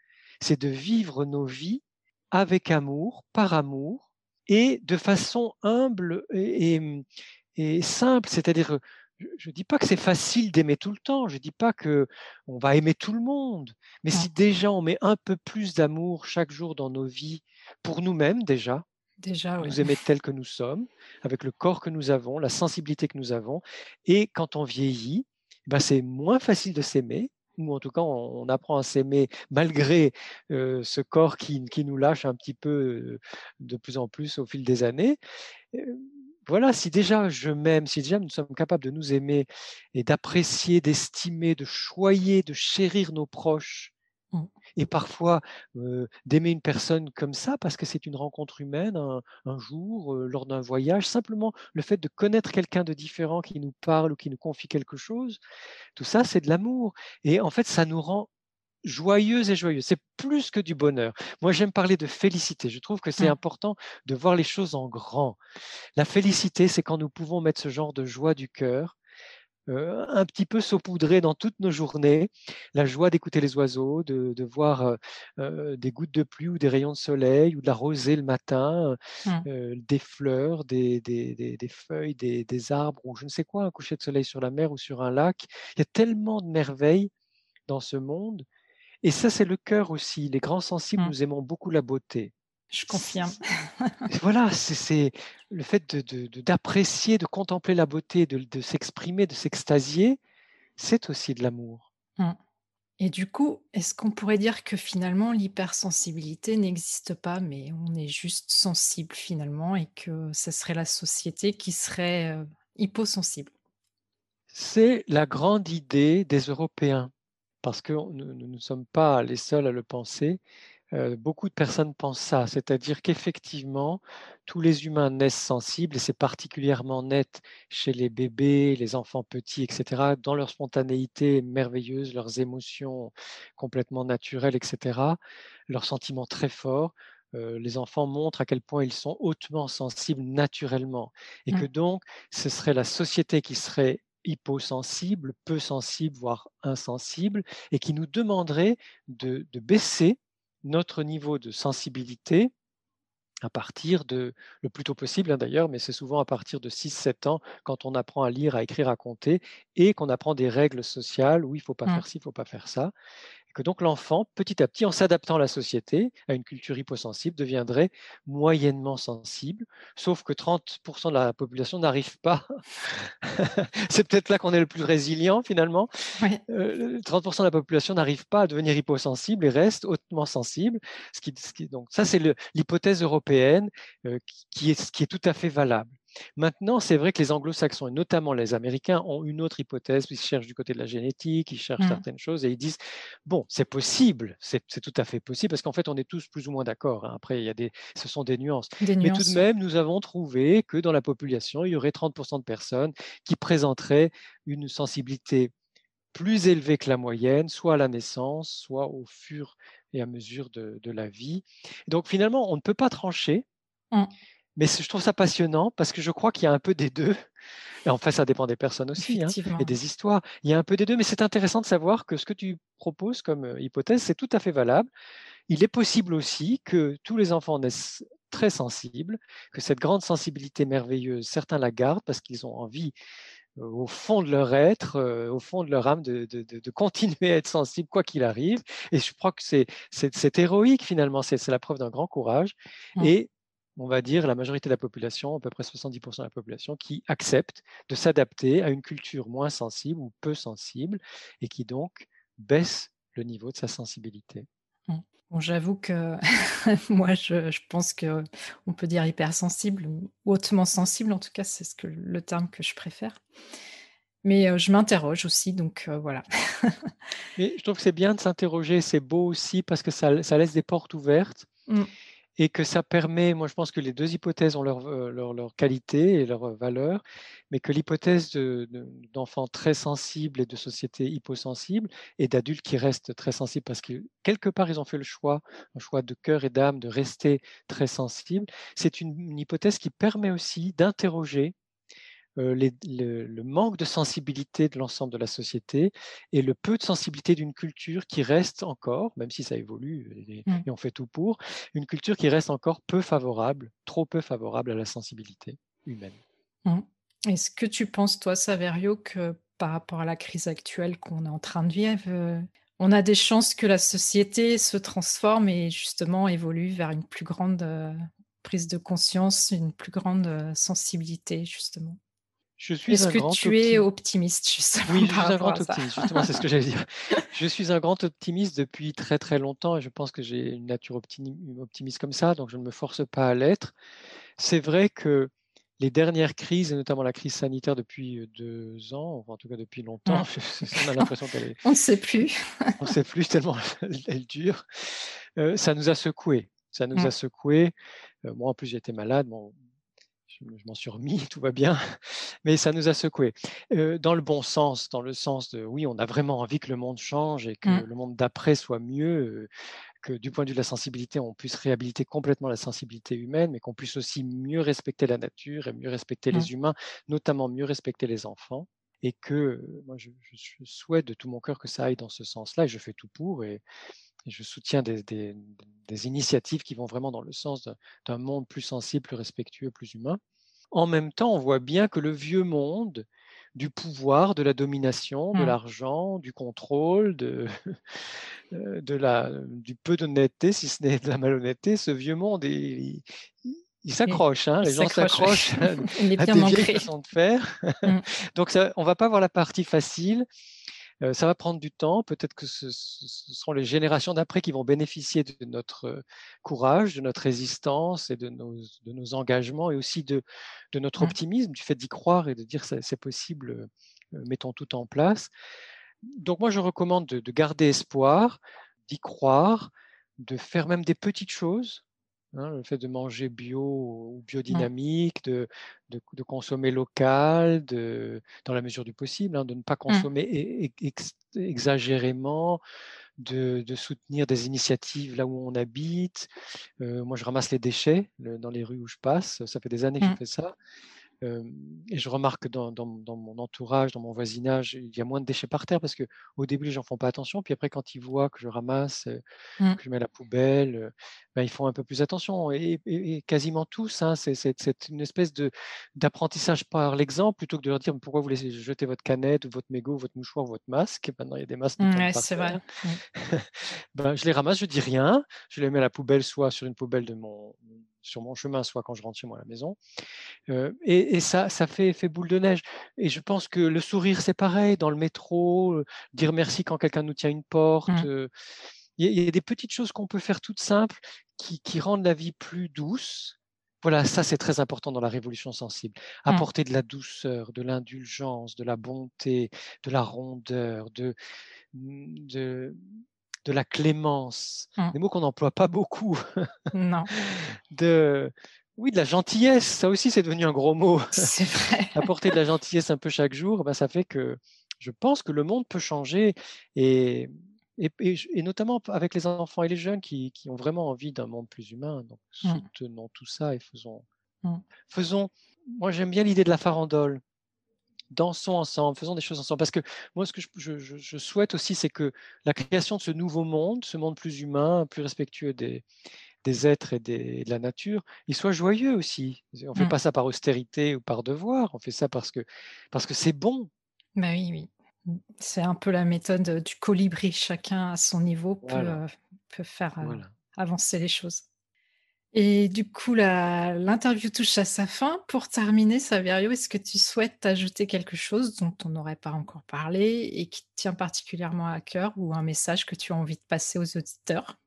Speaker 2: c'est de vivre nos vies avec amour, par amour, et de façon humble et, et simple, c'est-à-dire je ne dis pas que c'est facile d'aimer tout le temps, je ne dis pas que on va aimer tout le monde, mais si déjà on met un peu plus d'amour chaque jour dans nos vies, pour nous-mêmes déjà,
Speaker 1: déjà
Speaker 2: nous aimer tel que nous sommes, avec le corps que nous avons, la sensibilité que nous avons, et quand on vieillit, ben c'est moins facile de s'aimer, ou en tout cas on, apprend à s'aimer malgré ce corps qui, nous lâche un petit peu de plus en plus au fil des années voilà, si déjà je m'aime, si déjà nous sommes capables de nous aimer et d'apprécier, d'estimer, de choyer, de chérir nos proches. Et parfois d'aimer une personne comme ça parce que c'est une rencontre humaine un, jour, lors d'un voyage, simplement le fait de connaître quelqu'un de différent qui nous parle ou qui nous confie quelque chose, tout ça c'est de l'amour. Et en fait, ça nous rend joyeuse et joyeuse. C'est plus que du bonheur. Moi, j'aime parler de félicité. Je trouve que c'est mmh. important de voir les choses en grand. La félicité, c'est quand nous pouvons mettre ce genre de joie du cœur euh, un petit peu saupoudrer dans toutes nos journées. La joie d'écouter les oiseaux, de, voir euh, euh, des gouttes de pluie ou des rayons de soleil ou de la rosée le matin, mmh. des fleurs, des, des feuilles, des, arbres ou je ne sais quoi, un coucher de soleil sur la mer ou sur un lac. Il y a tellement de merveilles dans ce monde et ça, c'est le cœur aussi. Les grands sensibles, mmh. nous aimons beaucoup la beauté.
Speaker 1: Je confirme.
Speaker 2: voilà, c'est le fait d'apprécier, de, contempler la beauté, de, s'exprimer, de s'extasier, c'est aussi de l'amour.
Speaker 1: Mmh. Et du coup, est-ce qu'on pourrait dire que finalement l'hypersensibilité n'existe pas, mais on est juste sensible finalement, et que ce serait la société qui serait euh, hyposensible?
Speaker 2: C'est la grande idée des Européens parce que nous ne sommes pas les seuls à le penser. Euh, beaucoup de personnes pensent ça, c'est-à-dire qu'effectivement, tous les humains naissent sensibles, et c'est particulièrement net chez les bébés, les enfants petits, etc., dans leur spontanéité merveilleuse, leurs émotions complètement naturelles, etc., leurs sentiments très forts. Euh, les enfants montrent à quel point ils sont hautement sensibles naturellement, et que donc ce serait la société qui serait hyposensible, peu sensible, voire insensible, et qui nous demanderait de, baisser notre niveau de sensibilité à partir de, le plus tôt possible hein, d'ailleurs, mais c'est souvent à partir de 6-7 ans quand on apprend à lire, à écrire, à compter, et qu'on apprend des règles sociales où il ne faut pas mmh. faire ci, il ne faut pas faire ça que donc l'enfant, petit à petit, en s'adaptant à la société, à une culture hyposensible, deviendrait moyennement sensible, sauf que 30% de la population n'arrive pas. C'est peut-être là qu'on est le plus résilient finalement. 30% euh, de la population n'arrive pas à devenir hyposensible et reste hautement sensible. Ce qui, donc ça, c'est l'hypothèse européenne euh, qui, est, qui est tout à fait valable. Maintenant, c'est vrai que les anglo-saxons, et notamment les Américains, ont une autre hypothèse, ils cherchent du côté de la génétique, ils cherchent mmh. certaines choses, et ils disent, bon, c'est possible, c'est tout à fait possible, parce qu'en fait, on est tous plus ou moins d'accord. Hein. Après, il y a des, ce sont des nuances. Mais tout de même, nous avons trouvé que dans la population, il y aurait 30% de personnes qui présenteraient une sensibilité plus élevée que la moyenne, soit à la naissance, soit au fur et à mesure de, la vie. Donc finalement, on ne peut pas trancher. Mmh. Mais je trouve ça passionnant parce que je crois qu'il y a un peu des deux. Et en fait, ça dépend des personnes aussi hein, et des histoires. Il y a un peu des deux, mais c'est intéressant de savoir que ce que tu proposes comme euh, hypothèse, c'est tout à fait valable. Il est possible aussi que tous les enfants naissent très sensibles, que cette grande sensibilité merveilleuse, certains la gardent parce qu'ils ont envie euh, au fond de leur être, euh, au fond de leur âme, de, continuer à être sensible quoi qu'il arrive. Et je crois que c'est héroïque finalement, c'est la preuve d'un grand courage. Mmh. Et on va dire, la majorité de la population, à peu près 70% de la population, qui accepte de s'adapter à une culture moins sensible ou peu sensible et qui donc baisse le niveau de sa sensibilité.
Speaker 1: Bon, J'avoue que moi, je, pense qu'on peut dire hypersensible ou hautement sensible, en tout cas, c'est ce que, le terme que je préfère. Mais euh, je m'interroge aussi, donc euh, voilà.
Speaker 2: Mais je trouve que c'est bien de s'interroger, c'est beau aussi parce que ça, laisse des portes ouvertes. Mmh et que ça permet, moi je pense que les deux hypothèses ont leur, euh, leur, qualité et leur euh, valeur, mais que l'hypothèse d'enfants très sensibles et de sociétés hyposensibles et d'adultes qui restent très sensibles parce que quelque part ils ont fait le choix, un choix de cœur et d'âme de rester très sensibles, c'est une, hypothèse qui permet aussi d'interroger le, manque de sensibilité de l'ensemble de la société et le peu de sensibilité d'une culture qui reste encore, même si ça évolue et, mmh. on fait tout pour, une culture qui reste encore peu favorable, trop peu favorable à la sensibilité humaine.
Speaker 1: Mmh. Est-ce que tu penses, toi, Saverio, que par rapport à la crise actuelle qu'on est en train de vivre, on a des chances que la société se transforme et justement évolue vers une plus grande prise de conscience, une plus grande sensibilité, justement?
Speaker 2: Je suis
Speaker 1: Est-ce que tu es optimiste, justement
Speaker 2: Oui, je suis un grand optimiste, justement, c'est ce que j'allais dire. Je suis un grand optimiste depuis très très longtemps et je pense que j'ai une nature optimiste comme ça, donc je ne me force pas à l'être. C'est vrai que les dernières crises, et notamment la crise sanitaire depuis deux ans, en tout cas depuis longtemps, on a l'impression qu'elle est...
Speaker 1: On ne sait plus.
Speaker 2: on ne sait plus tellement elle dure. ça nous a secoué. Ça nous a secoué. moi, en plus, j'étais malade. Bon, je, m'en suis remis, tout va bien, mais ça nous a secoué. dans le bon sens, dans le sens de oui, on a vraiment envie que le monde change et que mmh. le monde d'après soit mieux, que du point de vue de la sensibilité, on puisse réhabiliter complètement la sensibilité humaine, mais qu'on puisse aussi mieux respecter la nature et mieux respecter les mmh. humains, notamment mieux respecter les enfants. Et que moi, je, souhaite de tout mon cœur que ça aille dans ce sens-là, et je fais tout pour, et, je soutiens des, des, initiatives qui vont vraiment dans le sens d'un monde plus sensible, plus respectueux, plus humain. En même temps, on voit bien que le vieux monde, du pouvoir, de la domination, de mmh. l'argent, du contrôle, de, euh, de la, du peu d'honnêteté, si ce n'est de la malhonnêteté, ce vieux monde, il, s'accroche, hein, les gens s'accrochent à, des vieilles façons de faire. Mmh. Donc ça, on ne va pas voir la partie facile, ça va prendre du temps. Peut-être que ce, seront les générations d'après qui vont bénéficier de notre courage, de notre résistance et de nos, de nos engagements et aussi de, de notre mmh. optimisme, du fait d'y croire et de dire c'est possible, mettons tout en place. Donc moi, je recommande de garder espoir, d'y croire, de faire même des petites choses Hein, le fait de manger bio ou mmh. biodynamique, de, de, consommer local, de, dans la mesure du possible, hein, de ne pas mmh. consommer exagérément, de, de, soutenir des initiatives là où on habite. moi, je ramasse les déchets dans les rues où je passe. Ça fait des années que je mmh. fais ça et je remarque que dans, mon entourage, dans mon voisinage, il y a moins de déchets par terre parce qu'au début, les gens font pas attention. Puis après, quand ils voient que je ramasse, mmh. que je mets la poubelle, ben, ils font un peu plus attention. Et, quasiment tous, hein, c'est une espèce d'apprentissage par l'exemple plutôt que de leur dire pourquoi vous laissez jeter votre canette, ou votre mégot, votre mouchoir, votre masque? Maintenant, il y a des masques.
Speaker 1: Mmh, c'est vrai.
Speaker 2: ben, je les ramasse, je dis rien. Je les mets à la poubelle, soit sur une poubelle de mon sur mon chemin, soit quand je rentre chez moi à la maison. et, ça, ça fait effet boule de neige. Et je pense que le sourire, c'est pareil. Dans le métro, dire merci quand quelqu'un nous tient une porte. Mmh. Il y, a des petites choses qu'on peut faire toutes simples qui, rendent la vie plus douce. Voilà, ça c'est très important dans la révolution sensible. Mmh. Apporter de la douceur, de l'indulgence, de la bonté, de la rondeur, de, de, de la clémence, mmh. des mots qu'on n'emploie pas beaucoup.
Speaker 1: non.
Speaker 2: De, oui, de la gentillesse, ça aussi c'est devenu un gros mot.
Speaker 1: C'est vrai.
Speaker 2: Apporter de la gentillesse un peu chaque jour, ben, ça fait que je pense que le monde peut changer et, et, notamment avec les enfants et les jeunes qui, ont vraiment envie d'un monde plus humain. Donc mmh. soutenons tout ça et faisons. Mmh. faisons moi j'aime bien l'idée de la farandole dansons ensemble, faisons des choses ensemble. Parce que moi, ce que je, souhaite aussi, c'est que la création de ce nouveau monde, ce monde plus humain, plus respectueux des, des êtres et, de la nature, il soit joyeux aussi. On ne fait mmh. pas ça par austérité ou par devoir, on fait ça parce que parce que c'est bon.
Speaker 1: Bah oui, oui. Mmh. C'est un peu la méthode du colibri. Chacun à son niveau peut, euh, peut faire euh, avancer les choses. Et du coup, l'interview touche à sa fin. Pour terminer, Saverio, est-ce que tu souhaites ajouter quelque chose dont on n'aurait pas encore parlé et qui te tient particulièrement à cœur ou un message que tu as envie de passer aux auditeurs?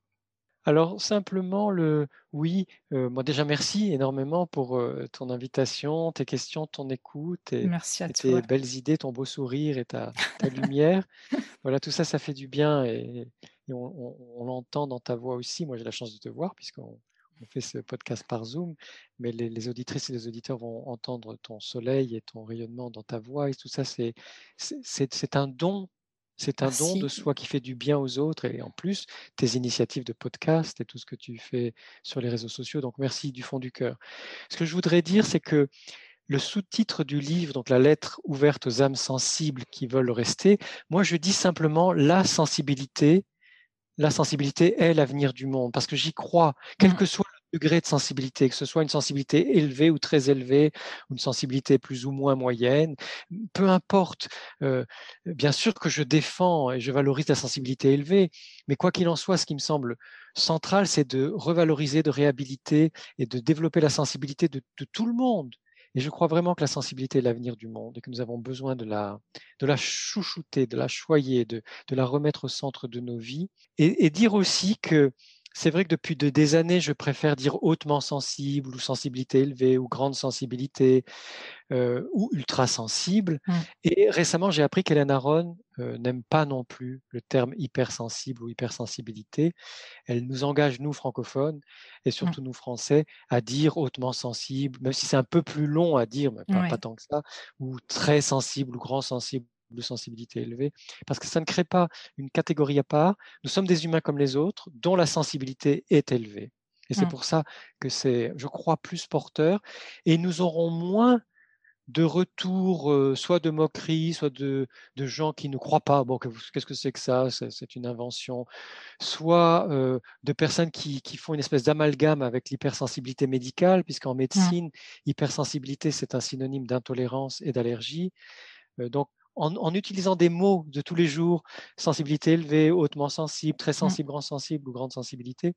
Speaker 2: Alors simplement le oui, euh, moi déjà merci énormément pour euh, ton invitation, tes questions, ton écoute et,
Speaker 1: merci à
Speaker 2: tes belles idées, ton beau sourire et ta, lumière. voilà, tout ça, ça fait du bien et, on l'entend dans ta voix aussi. Moi j'ai la chance de te voir puisqu'on on fait ce podcast par Zoom, mais les, auditrices et les auditeurs vont entendre ton soleil et ton rayonnement dans ta voix. Et tout ça, c'est, c'est, un don. C'est un don de soi qui fait du bien aux autres. Et en plus, tes initiatives de podcast et tout ce que tu fais sur les réseaux sociaux. Donc, merci du fond du cœur. Ce que je voudrais dire, c'est que le sous-titre du livre, donc la lettre ouverte aux âmes sensibles qui veulent rester, moi je dis simplement la sensibilité. La sensibilité est l'avenir du monde parce que j'y crois, quel mmh. que soit degré de sensibilité, que ce soit une sensibilité élevée ou très élevée, une sensibilité plus ou moins moyenne, peu importe. Euh, bien sûr que je défends et je valorise la sensibilité élevée, mais quoi qu'il en soit, ce qui me semble central, c'est de revaloriser, de réhabiliter et de développer la sensibilité de, tout le monde. Et je crois vraiment que la sensibilité est l'avenir du monde et que nous avons besoin de la, de la chouchouter, de la choyer, de, de la remettre au centre de nos vies. Et dire aussi que c'est vrai que depuis des années, je préfère dire hautement sensible ou sensibilité élevée ou grande sensibilité euh, ou ultra sensible. Mmh. Et récemment, j'ai appris qu'Hélène Aron euh, n'aime pas non plus le terme hypersensible ou hypersensibilité. Elle nous engage, nous francophones, et mmh. surtout nous français, à dire hautement sensible, même si c'est un peu plus long à dire, mais pas tant que ça, ou très sensible ou grand sensible de sensibilité élevée, parce que ça ne crée pas une catégorie à part. Nous sommes des humains comme les autres, dont la sensibilité est élevée. Et c'est mmh. pour ça que c'est, je crois, plus porteur. Et nous aurons moins de retours, euh, soit de moqueries, soit de, de, gens qui ne croient pas, bon, qu'est-ce que c'est que ça, c'est une invention, soit euh, de personnes qui, qui, font une espèce d'amalgame avec l'hypersensibilité médicale, puisqu'en mmh. médecine, hypersensibilité, c'est un synonyme d'intolérance et d'allergie. Euh, donc, en, utilisant des mots de tous les jours, sensibilité élevée, hautement sensible, très mmh. sensible, grand sensible ou grande sensibilité,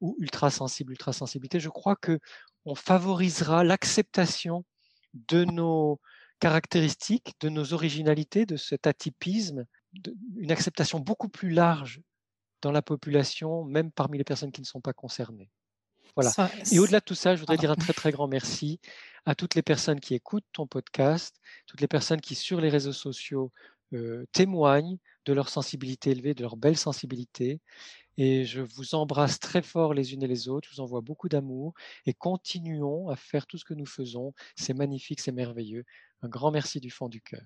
Speaker 2: ou ultra sensible, ultra sensibilité, je crois que on favorisera l'acceptation de nos caractéristiques, de nos originalités, de cet atypisme, une acceptation beaucoup plus large dans la population, même parmi les personnes qui ne sont pas concernées. Voilà. Et au-delà de tout ça, je voudrais dire un très très grand merci à toutes les personnes qui écoutent ton podcast, toutes les personnes qui sur les réseaux sociaux euh, témoignent de leur sensibilité élevée, de leur belle sensibilité. Et je vous embrasse très fort les unes et les autres. Je vous envoie beaucoup d'amour et continuons à faire tout ce que nous faisons. C'est magnifique, c'est merveilleux. Un grand merci du fond du cœur.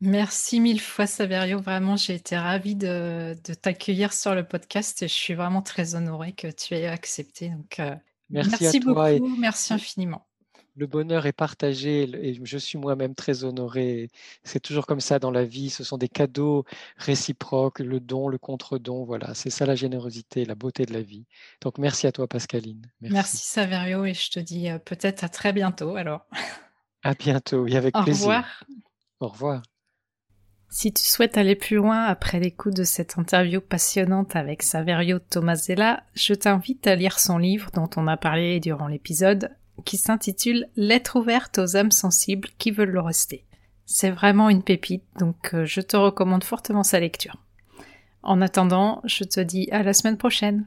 Speaker 1: Merci mille fois, Saverio. Vraiment, j'ai été ravie de, t'accueillir sur le podcast et je suis vraiment très honorée que tu aies accepté. Donc, euh, merci, beaucoup, merci infiniment.
Speaker 2: Le bonheur est partagé et je suis moi-même très honoré. C'est toujours comme ça dans la vie. Ce sont des cadeaux réciproques, le don, le contre-don. Voilà, c'est ça la générosité, la beauté de la vie. Donc, merci à toi, Pascaline.
Speaker 1: Merci, merci Saverio, et je te dis euh, peut-être à très bientôt alors.
Speaker 2: À bientôt, oui, avec plaisir. Au revoir. Au revoir.
Speaker 1: Si tu souhaites aller plus loin après l'écoute de cette interview passionnante avec Saverio Tomasella, je t'invite à lire son livre dont on a parlé durant l'épisode, qui s'intitule Lettre ouverte aux âmes sensibles qui veulent le rester. C'est vraiment une pépite, donc euh, je te recommande fortement sa lecture. En attendant, je te dis à la semaine prochaine.